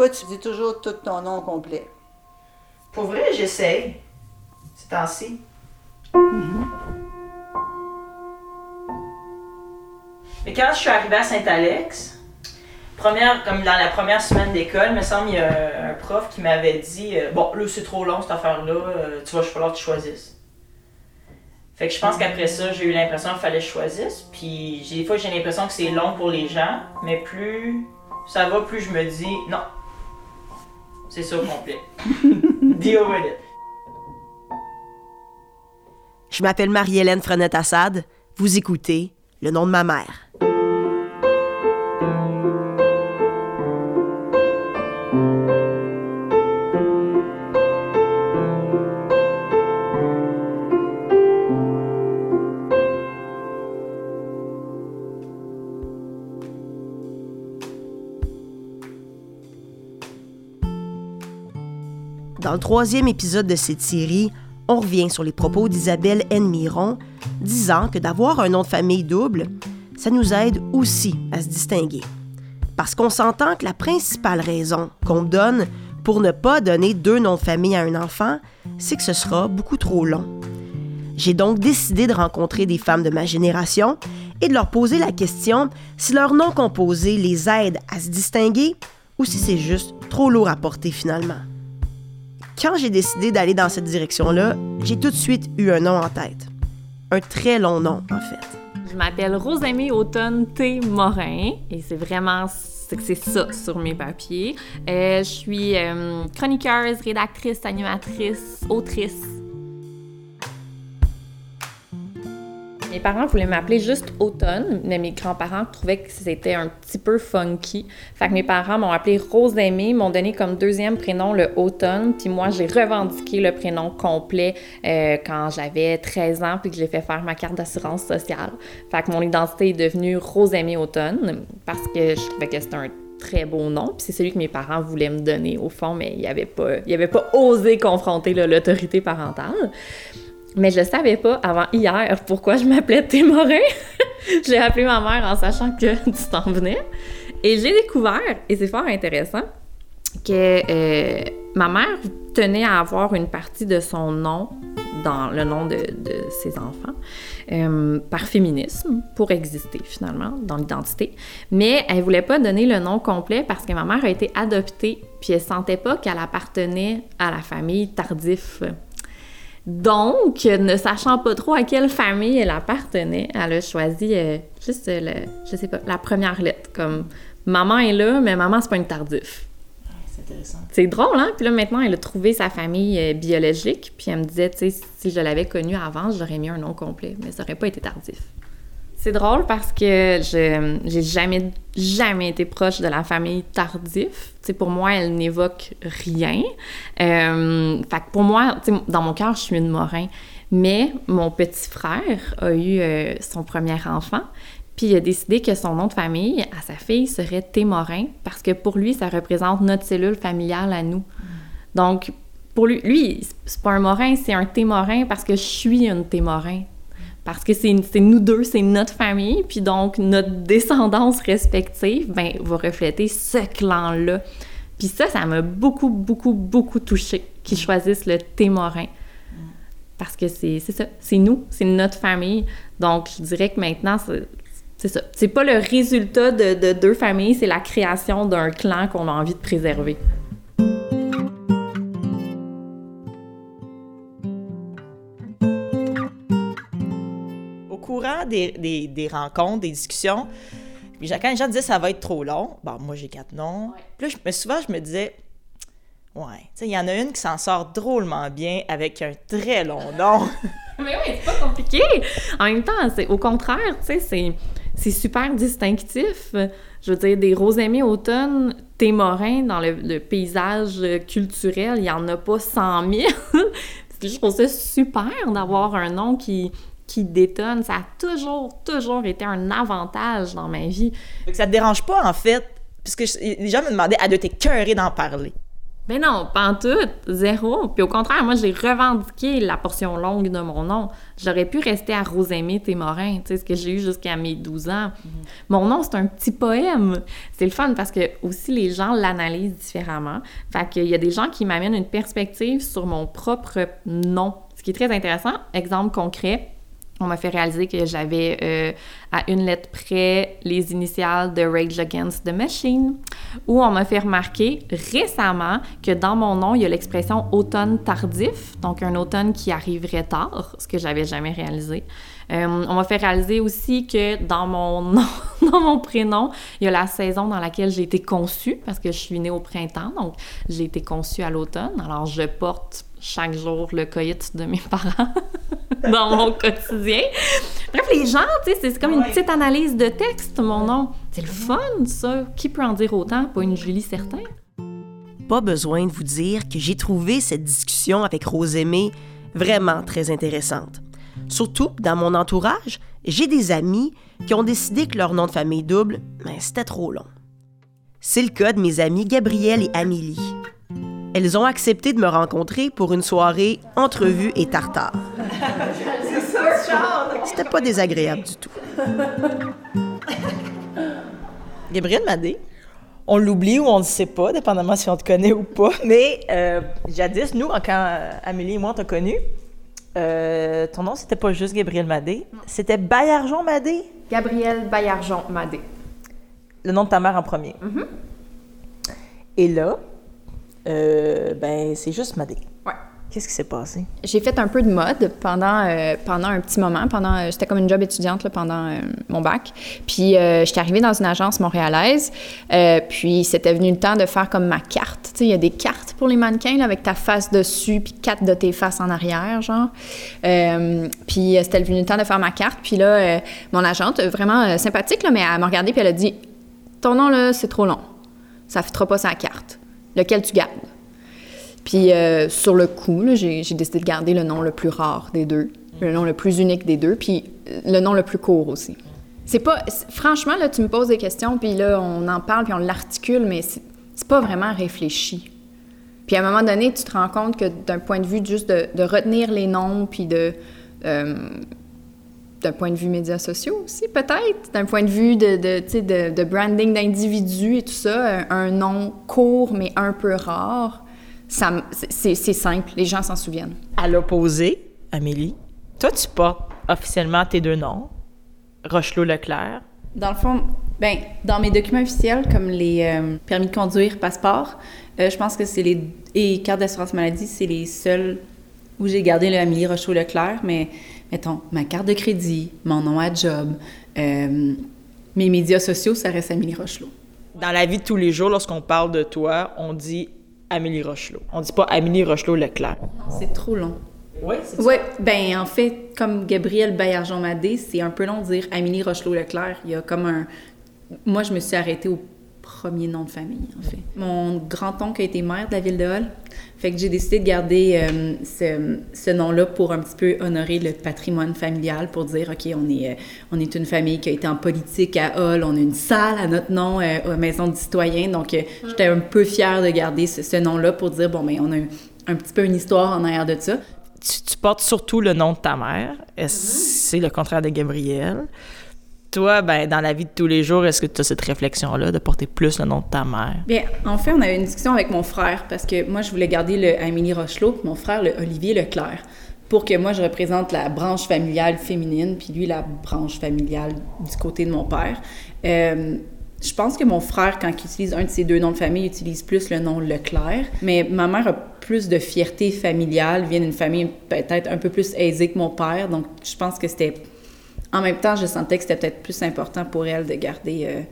toi, tu dis toujours tout ton nom complet. Pour vrai, j'essaye. C'est temps-ci. Mais quand je suis arrivée à Saint-Alex, première, comme dans la première semaine d'école, me semble, il y a un prof qui m'avait dit euh, Bon, là, c'est trop long cette affaire-là, euh, tu vas falloir que tu choisisses. Fait que je pense qu'après ça, j'ai eu l'impression qu'il fallait que je choisisse. Puis des fois, j'ai l'impression que c'est long pour les gens, mais plus ça va, plus je me dis Non, c'est ça au complet. Deal with it. Je m'appelle Marie-Hélène Frenette-Assad. Vous écoutez Le nom de ma mère. Dans le troisième épisode de cette série, on revient sur les propos d'Isabelle N. Miron, disant que d'avoir un nom de famille double, ça nous aide aussi à se distinguer. Parce qu'on s'entend que la principale raison qu'on donne pour ne pas donner deux noms de famille à un enfant, c'est que ce sera beaucoup trop long. J'ai donc décidé de rencontrer des femmes de ma génération et de leur poser la question si leur nom composé les aide à se distinguer ou si c'est juste trop lourd à porter finalement. Quand j'ai décidé d'aller dans cette direction-là, j'ai tout de suite eu un nom en tête. Un très long nom, en fait. Je m'appelle Rosamie Automne T. Morin et c'est vraiment c'est ça sur mes papiers. Euh, je suis euh, chroniqueuse, rédactrice, animatrice, autrice, Mes parents voulaient m'appeler juste Automne, mais mes grands-parents trouvaient que c'était un petit peu funky. Fait que mes parents m'ont appelé Rose Aimée, m'ont donné comme deuxième prénom le Automne, puis moi j'ai revendiqué le prénom complet euh, quand j'avais 13 ans, puis que j'ai fait faire ma carte d'assurance sociale. Fait que mon identité est devenue Rose Aimée Automne parce que je trouvais que c'était un très beau nom, puis c'est celui que mes parents voulaient me donner au fond, mais ils n'avaient pas, pas osé confronter l'autorité parentale. Mais je savais pas avant hier pourquoi je m'appelais Témorin. j'ai appelé ma mère en sachant que tu t'en venais. Et j'ai découvert, et c'est fort intéressant, que euh, ma mère tenait à avoir une partie de son nom dans le nom de, ses enfants euh, par féminisme pour exister finalement dans l'identité. Mais elle voulait pas donner le nom complet parce que ma mère a été adoptée puis elle sentait pas qu'elle appartenait à la famille Tardif donc, ne sachant pas trop à quelle famille elle appartenait, elle a choisi euh, juste, le, je sais pas, la première lettre, comme maman est là, mais maman, c'est pas une tardif. C'est intéressant. C'est drôle, hein? Puis là, maintenant, elle a trouvé sa famille euh, biologique, puis elle me disait, tu sais, si je l'avais connue avant, j'aurais mis un nom complet, mais ça aurait pas été tardif. C'est drôle parce que je j'ai jamais jamais été proche de la famille Tardif. sais, pour moi, elle n'évoque rien. Euh, pour moi, dans mon cœur, je suis une Morin. Mais mon petit frère a eu euh, son premier enfant, puis il a décidé que son nom de famille à sa fille serait Témorin parce que pour lui, ça représente notre cellule familiale à nous. Donc, pour lui, lui c'est pas un Morin, c'est un Témorin parce que je suis une Témorin parce que c'est nous deux, c'est notre famille, puis donc notre descendance respective, ben, va refléter ce clan-là. Puis ça, ça m'a beaucoup, beaucoup, beaucoup touché qu'ils choisissent le Témorin. Parce que c'est ça, c'est nous, c'est notre famille. Donc, je dirais que maintenant, c'est ça. C'est pas le résultat de, de deux familles, c'est la création d'un clan qu'on a envie de préserver. Des, rencontres, des discussions, puis quand les gens disaient ça va être trop long, bon, moi j'ai quatre noms. Puis là, souvent, je me disais, ouais, tu sais, il y en a une qui s'en sort drôlement bien avec un très long nom. Mais oui, c'est pas compliqué. En même temps, c'est au contraire, tu sais, c'est super distinctif. Je veux dire, des Rosémie Automne, Témorin, dans le, paysage culturel, il y en a pas 100 000. je trouve ça super d'avoir un nom qui, qui détonne. Ça a toujours, toujours été un avantage dans ma vie. Ça te dérange pas, en fait, puisque les gens me demandaient, à de t'écœurer d'en parler. Ben non, pas en tout, zéro. Puis au contraire, moi, j'ai revendiqué la portion longue de mon nom. J'aurais pu rester à Rosémie Témorin, tu sais, ce que j'ai eu jusqu'à mes 12 ans. Mon nom, c'est un petit poème. C'est le fun parce que aussi les gens l'analysent différemment. Fait qu'il y a des gens qui m'amènent une perspective sur mon propre nom, ce qui est très intéressant. Exemple concret, on m'a fait réaliser que j'avais euh, à une lettre près les initiales de Rage Against the Machine, ou on m'a fait remarquer récemment que dans mon nom, il y a l'expression automne tardif, donc un automne qui arriverait tard, ce que j'avais jamais réalisé. Euh, on m'a fait réaliser aussi que dans mon nom, dans mon prénom, il y a la saison dans laquelle j'ai été conçue, parce que je suis née au printemps, donc j'ai été conçue à l'automne. Alors je porte chaque jour le coït de mes parents dans mon quotidien. Bref, les gens, tu sais, c'est comme une petite analyse de texte, mon nom. C'est le fun, ça. Qui peut en dire autant? Pas une Julie, certain. Pas besoin de vous dire que j'ai trouvé cette discussion avec Rosémée vraiment très intéressante. Surtout dans mon entourage, j'ai des amis qui ont décidé que leur nom de famille double, ben, c'était trop long. C'est le cas de mes amis Gabrielle et Amélie. Elles ont accepté de me rencontrer pour une soirée entrevue et tartare. C'était pas désagréable du tout. Gabrielle Madé, on l'oublie ou on ne sait pas, dépendamment si on te connaît ou pas, mais euh, jadis, nous, quand euh, Amélie et moi on t'a connu, euh, ton nom c'était pas juste Gabrielle Madé, c'était Bayarjon Madé, Gabrielle Bayarjon Madé. le nom de ta mère en premier. Et là, euh, ben c'est juste Madé. Ouais. Qu'est-ce qui s'est passé? J'ai fait un peu de mode pendant, euh, pendant un petit moment. Pendant, euh, j'étais comme une job étudiante là, pendant euh, mon bac. Puis euh, j'étais arrivée dans une agence montréalaise. Euh, puis c'était venu le temps de faire comme ma carte. Tu sais, il y a des cartes pour les mannequins là, avec ta face dessus, puis quatre de tes faces en arrière, genre. Euh, puis euh, c'était venu le temps de faire ma carte. Puis là, euh, mon agente, euh, vraiment euh, sympathique, là, mais elle m'a regardée puis elle a dit Ton nom, là, c'est trop long. Ça ne fera pas sa carte. Lequel tu gardes? Puis euh, sur le coup, j'ai décidé de garder le nom le plus rare des deux, le nom le plus unique des deux, puis euh, le nom le plus court aussi. C'est pas... Franchement, là, tu me poses des questions, puis là, on en parle, puis on l'articule, mais c'est c'est pas vraiment réfléchi. Puis à un moment donné, tu te rends compte que d'un point de vue juste de, de retenir les noms, puis de... euh, d'un point de vue médias sociaux aussi, peut-être, d'un point de vue de, de, tu sais, de, de branding d'individus et tout ça, un, un nom court mais un peu rare, c'est c'est simple, les gens s'en souviennent. À l'opposé, Amélie, toi tu portes officiellement tes deux noms, Rochelot-Leclerc. Dans le fond, ben, dans mes documents officiels, comme les euh, permis de conduire, passeport, euh, je pense que c'est les. et carte d'assurance maladie, c'est les seuls où j'ai gardé le Amélie Rochaud-Leclerc, mais mettons, ma carte de crédit, mon nom à job, euh, mes médias sociaux, ça reste Amélie Rochelot. Dans la vie de tous les jours, lorsqu'on parle de toi, on dit Amélie Rochelot. On dit pas Amélie Rochelot-Leclerc. C'est trop long. Oui, c'est Oui, ben en fait, comme Gabrielle Bayarjon-Madé, c'est un peu long de dire Amélie Rochelot-Leclerc. Il y a comme un... Moi, je me suis arrêtée au premier nom de famille, en fait. Mon grand-oncle a été maire de la ville de Hall. Fait que j'ai décidé de garder euh, ce, ce nom-là pour un petit peu honorer le patrimoine familial, pour dire, OK, on est, euh, on est une famille qui a été en politique à Hall, on a une salle à notre nom, euh, à la Maison du citoyen. Donc, euh, j'étais un peu fière de garder ce, ce nom-là pour dire, bon, ben on a un, un petit peu une histoire en arrière de ça. tu, tu portes surtout le nom de ta mère. Est-ce- C'est le contraire de Gabrielle. Toi, ben, dans la vie de tous les jours, est-ce que tu as cette réflexion-là de porter plus le nom de ta mère? Bien, en fait, on avait une discussion avec mon frère parce que moi, je voulais garder le Amélie Rochelot, mon frère, le Olivier Leclerc, pour que moi, je représente la branche familiale féminine, puis lui, la branche familiale du côté de mon père. Euh, je pense que mon frère, quand il utilise un de ses deux noms de famille, il utilise plus le nom Leclerc. Mais ma mère a plus de fierté familiale, vient d'une famille peut-être un peu plus aisée que mon père. Donc, je pense que c'était. En même temps, je sentais que c'était peut-être plus important pour elle de garder euh,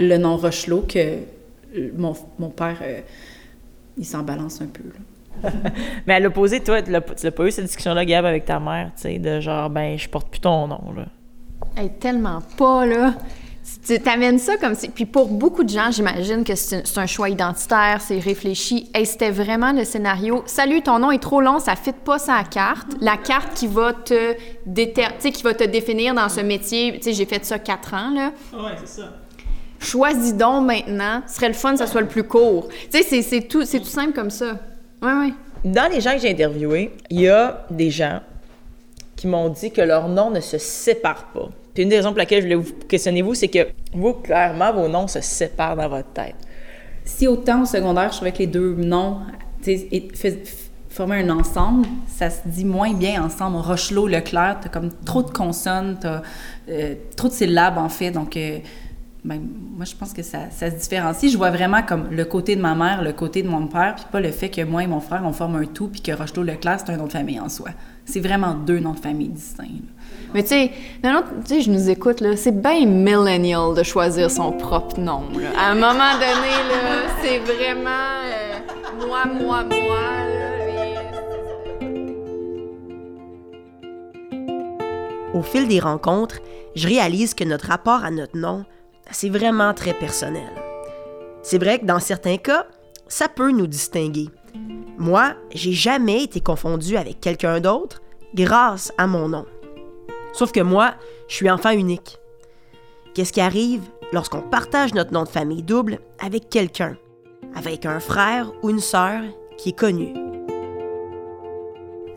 le nom Rochelot que euh, mon, mon père, euh, il s'en balance un peu. là. Mais à l'opposé, toi, tu l'as tu l'as pas eu cette discussion-là, Gab, avec ta mère, tu sais, de genre, ben, je porte plus ton nom, là. Hey, tellement pas, là. Tu t'amènes ça comme si... Puis pour beaucoup de gens, j'imagine que c'est un choix identitaire, c'est réfléchi. Hey, c'était vraiment le scénario. Salut, ton nom est trop long, ça fit pas sa carte. La carte qui va te déter... tu sais, qui va te définir dans ce métier. Tu sais, j'ai fait ça quatre ans, là. Ouais, c'est ça. choisis donc maintenant, ce serait le fun que ça soit le plus court. Tu sais, c'est- tout, c'est tout simple comme ça. Ouais, ouais. Dans les gens que j'ai interviewés, il y a des gens qui m'ont dit que leurs noms ne se séparent pas. Puis une des raisons pour laquelle je voulais vous questionner vous, c'est que vous, clairement, vos noms se séparent dans votre tête. Si autant au secondaire, je trouvais que les deux noms tu sais, et- fais- f- formaient un ensemble, ça se dit moins bien ensemble. Rochelot, Leclerc, t'as comme trop de consonnes, t'as euh, trop de syllabes en fait, donc euh, ben, moi je pense que ça, se différencie. Je vois vraiment comme le côté de ma mère, le côté de mon père, puis pas le fait que moi et mon frère on forme un tout, puis que Rochelot, Leclerc c'est un nom de famille en soi. C'est vraiment deux noms de famille distincts. Mais tu sais, non, je nous écoute, là, c'est bien millennial de choisir son propre nom. À un moment donné, là, c'est vraiment euh, moi, moi, moi, Au fil des rencontres, je réalise que notre rapport à notre nom, c'est vraiment très personnel. C'est vrai que dans certains cas, ça peut nous distinguer. Moi, j'ai jamais été confondue avec quelqu'un d'autre grâce à mon nom. Sauf que moi, je suis enfant unique. Qu'est-ce qui arrive lorsqu'on partage notre nom de famille double avec quelqu'un, avec un frère ou une sœur qui est connu?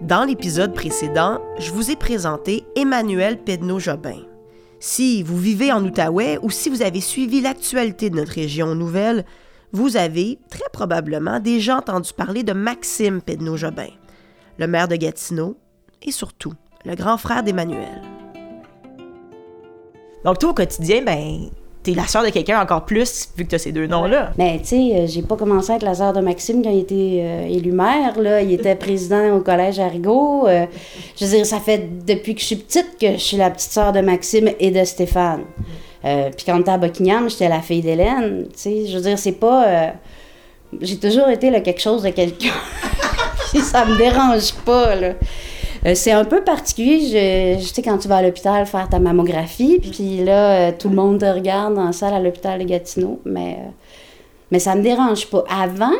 Dans l'épisode précédent, je vous ai présenté Emmanuel Pedneau-Jobin. Si vous vivez en Outaouais ou si vous avez suivi l'actualité de notre région nouvelle, vous avez très probablement déjà entendu parler de Maxime Pedneau-Jobin, le maire de Gatineau et surtout le grand frère d'Emmanuel. Donc toi, au quotidien, ben, t'es la sœur de quelqu'un encore plus, vu que t'as ces deux noms-là. Mais tu sais, euh, j'ai pas commencé à être la sœur de Maxime quand il était euh, élu maire. Là. Il était président au collège Arrigo. Euh, je veux dire, ça fait depuis que je suis petite que je suis la petite sœur de Maxime et de Stéphane. Euh, Puis quand on était à Buckingham, j'étais la fille d'Hélène. Tu sais, je veux dire, c'est pas. J'ai toujours été là, quelque chose de quelqu'un. Ça me dérange pas, là. Euh, c'est un peu particulier, je, sais, quand tu vas à l'hôpital faire ta mammographie, puis là, euh, tout le monde te regarde dans la salle à l'hôpital de Gatineau, mais, euh, mais ça me dérange pas. Avant,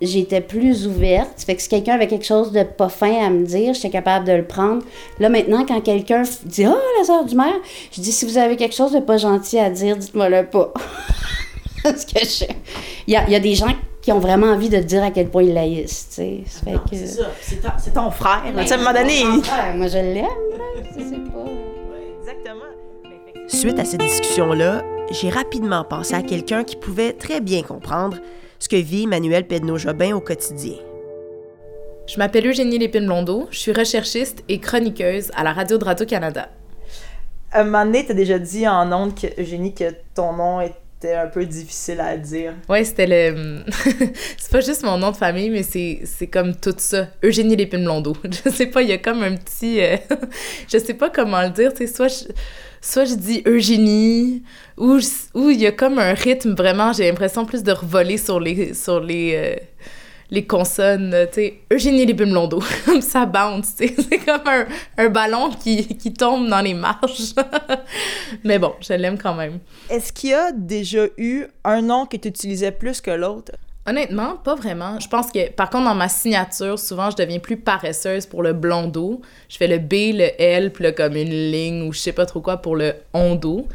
j'étais plus ouverte, fait que si quelqu'un avait quelque chose de pas fin à me dire, j'étais capable de le prendre. Là, maintenant, quand quelqu'un dit « Ah, la sœur du maire », je dis « Si vous avez quelque chose de pas gentil à dire, dites-moi-le pas. » Parce que je... Il y a des gens qui ont vraiment envie de te dire à quel point ils laïssent, tu sais. Que... C'est ça, c'est ton, c'est ton frère. là. Tu sais, à un moment donné. Ouais, moi, je l'aime. Tu sais, pas... Exactement. Suite à cette discussion-là, j'ai rapidement pensé à quelqu'un qui pouvait très bien comprendre ce que vit Emmanuel Pedneau-Jobin au quotidien. Je m'appelle Eugénie Lépine-Blondeau, je suis recherchiste et chroniqueuse à la radio de Radio-Canada. Un moment donné, t'as déjà dit en ondes, que, Eugénie, que ton nom était un peu difficile à dire. Ouais, c'était le. c'est pas juste mon nom de famille, mais c'est, comme tout ça. Eugénie Lépine-Blondeau. Je sais pas, il y a comme un petit. euh, je sais pas comment le dire, tu sais, soit je, soit je dis Eugénie, ou ou il y a comme un rythme vraiment, j'ai l'impression plus de revoler sur les. Sur les euh, les consonnes, tu sais, Eugénie comme ça bounce, tu sais, c'est comme un, un ballon qui, qui tombe dans les marches. Mais bon, je l'aime quand même. Est-ce qu'il y a déjà eu un nom que tu utilisais plus que l'autre? Honnêtement, pas vraiment. Je pense que, par contre, dans ma signature, souvent, je deviens plus paresseuse pour le blondeau. Je fais le B, le L, puis là, comme une ligne ou je sais pas trop quoi pour le ondo.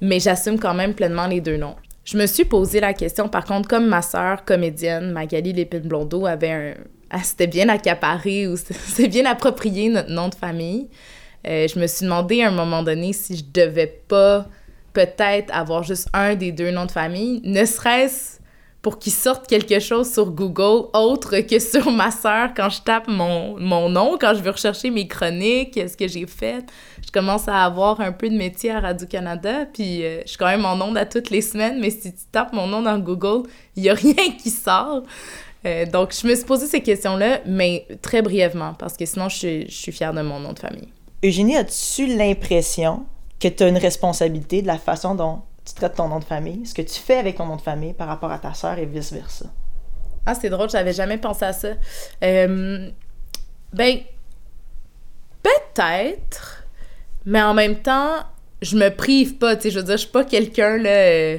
Mais j'assume quand même pleinement les deux noms. Je me suis posé la question, par contre, comme ma sœur comédienne, Magali Lépine-Blondeau, avait un... Elle s'était bien accaparée ou s'était bien approprié notre nom de famille. Euh, je me suis demandé à un moment donné si je devais pas peut-être avoir juste un des deux noms de famille, ne serait-ce pour qu'il sorte quelque chose sur Google autre que sur ma sœur quand je tape mon, mon nom, quand je veux rechercher mes chroniques, ce que j'ai fait. Je commence à avoir un peu de métier à Radio-Canada, puis euh, je suis quand même en onde à toutes les semaines, mais si tu tapes mon nom dans Google, il n'y a rien qui sort. Euh, donc, je me suis posé ces questions-là, mais très brièvement, parce que sinon, je suis, je suis fière de mon nom de famille. Eugénie, as-tu l'impression que tu as une responsabilité de la façon dont tu traites ton nom de famille, ce que tu fais avec ton nom de famille par rapport à ta sœur et vice-versa? Ah, c'est drôle, j'avais jamais pensé à ça. Euh, ben, peut-être, mais en même temps, je me prive pas, tu sais, je veux dire, je suis pas quelqu'un, là, euh,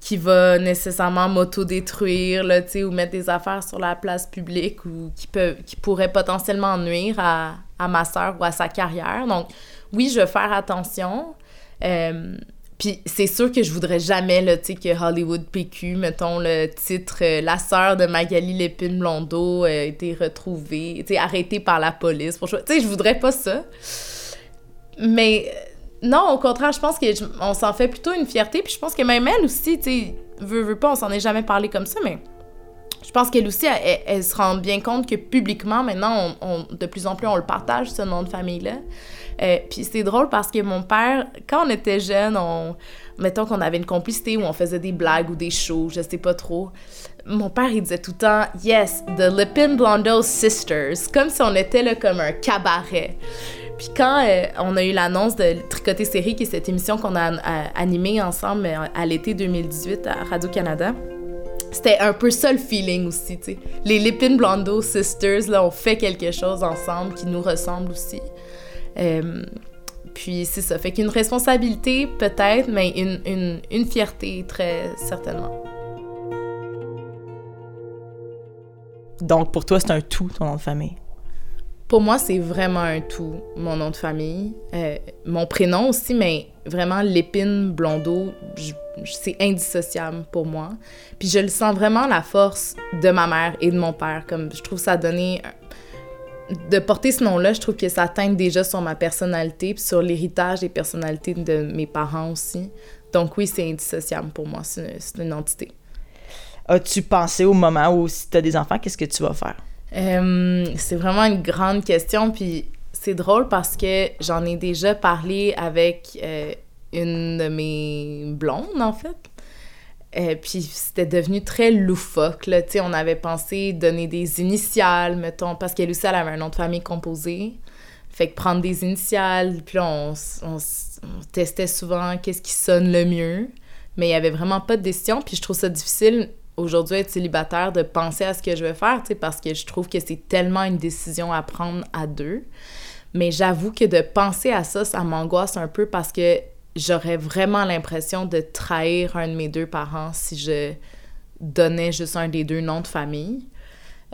qui va nécessairement m'auto-détruire, là, tu sais, ou mettre des affaires sur la place publique ou qui, peut, qui pourrait potentiellement nuire à, à ma sœur ou à sa carrière. Donc, oui, je vais faire attention. Euh, Puis c'est sûr que je voudrais jamais, là, tu sais, que Hollywood PQ, mettons le titre euh, La sœur de Magali Lépine Blondeau a été retrouvée, tu sais, arrêtée par la police. Tu sais, je voudrais pas ça. Mais euh, non, au contraire, je pense qu'on s'en fait plutôt une fierté. Puis je pense que même elle aussi, tu sais, veut, veut pas, on s'en est jamais parlé comme ça, mais je pense qu'elle aussi, elle, se rend bien compte que publiquement, maintenant, de plus en plus, on le partage, ce nom de famille-là. Euh, puis c'est drôle parce que mon père, quand on était jeune, on, mettons qu'on avait une complicité où on faisait des blagues ou des shows, je sais pas trop. Mon père, il disait tout le temps « Yes, the Lipin Blondeau Sisters », comme si on était là comme un cabaret. Puis quand euh, on a eu l'annonce de Tricoter Série, qui est cette émission qu'on a animée ensemble euh, à l'été 2018 à Radio-Canada, c'était un peu ça le feeling aussi, tu sais. Les Lipin Blondeau Sisters, là, ont fait quelque chose ensemble qui nous ressemble aussi. Euh, puis c'est ça. Fait qu'une responsabilité, peut-être, mais une, une, une fierté, très certainement. Donc, pour toi, c'est un tout, ton nom de famille? Pour moi, c'est vraiment un tout, mon nom de famille. Euh, mon prénom aussi, mais vraiment, l'épine blondeau, c'est indissociable pour moi. Puis je le sens vraiment la force de ma mère et de mon père. Comme je trouve ça donné de porter ce nom-là, je trouve que ça teinte déjà sur ma personnalité, puis sur l'héritage et personnalités de mes parents aussi. Donc oui, c'est indissociable pour moi, c'est une, entité. As-tu pensé au moment où si tu as des enfants, qu'est-ce que tu vas faire? Euh, c'est vraiment une grande question, puis c'est drôle parce que j'en ai déjà parlé avec euh, une de mes blondes, en fait. Euh, puis c'était devenu très loufoque, là. Tu sais, on avait pensé donner des initiales, mettons, parce qu'elle aussi, elle avait un nom de famille composé. Fait que prendre des initiales, puis là, on, on, testait souvent qu'est-ce qui sonne le mieux. Mais il y avait vraiment pas de décision, puis je trouve ça difficile aujourd'hui être célibataire de penser à ce que je vais faire, parce que je trouve que c'est tellement une décision à prendre à deux. Mais j'avoue que de penser à ça, ça m'angoisse un peu parce que j'aurais vraiment l'impression de trahir un de mes deux parents si je donnais juste un des deux noms de famille.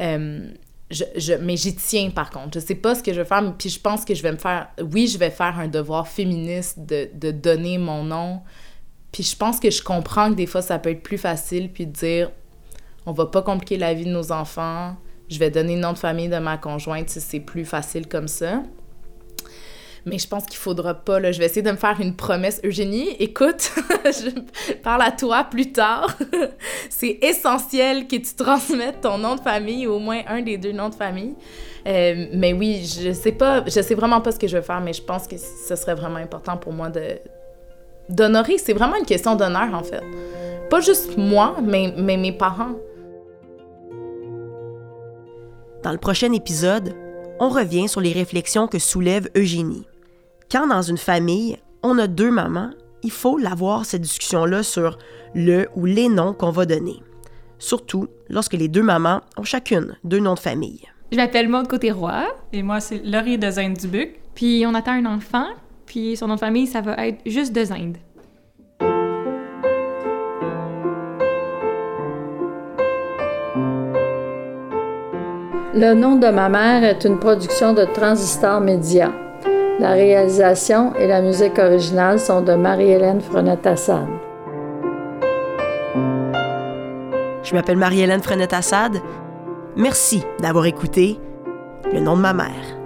Euh, je, mais j'y tiens par contre. Je sais pas ce que je vais faire, puis je pense que je vais me faire. Oui, je vais faire un devoir féministe de, de donner mon nom. Puis je pense que je comprends que des fois ça peut être plus facile, puis de dire on va pas compliquer la vie de nos enfants, je vais donner le nom de famille de ma conjointe c'est plus facile comme ça mais je pense qu'il faudra pas. Là. Je vais essayer de me faire une promesse. Eugénie, écoute, je parle à toi plus tard. c'est essentiel que tu transmettes ton nom de famille, au moins un des deux noms de famille. Euh, mais oui, je sais pas, je sais vraiment pas ce que je vais faire, mais je pense que ce serait vraiment important pour moi de d'honorer. C'est vraiment une question d'honneur, en fait. Pas juste moi, mais, mais mes parents. Dans le prochain épisode, on revient sur les réflexions que soulève Eugénie. Quand dans une famille, on a deux mamans, il faut l'avoir cette discussion-là sur le ou les noms qu'on va donner. Surtout lorsque les deux mamans ont chacune deux noms de famille. Je m'appelle Maude Côté-Roi. Et moi, c'est Laurie de dubuc Puis on attend un enfant, puis son nom de famille, ça va être juste de Zinde. Le nom de ma mère est une production de Transistor Média. La réalisation et la musique originale sont de Marie-Hélène Frenette-Assad. Je m'appelle Marie-Hélène Frenette-Assad. Merci d'avoir écouté Le nom de ma mère.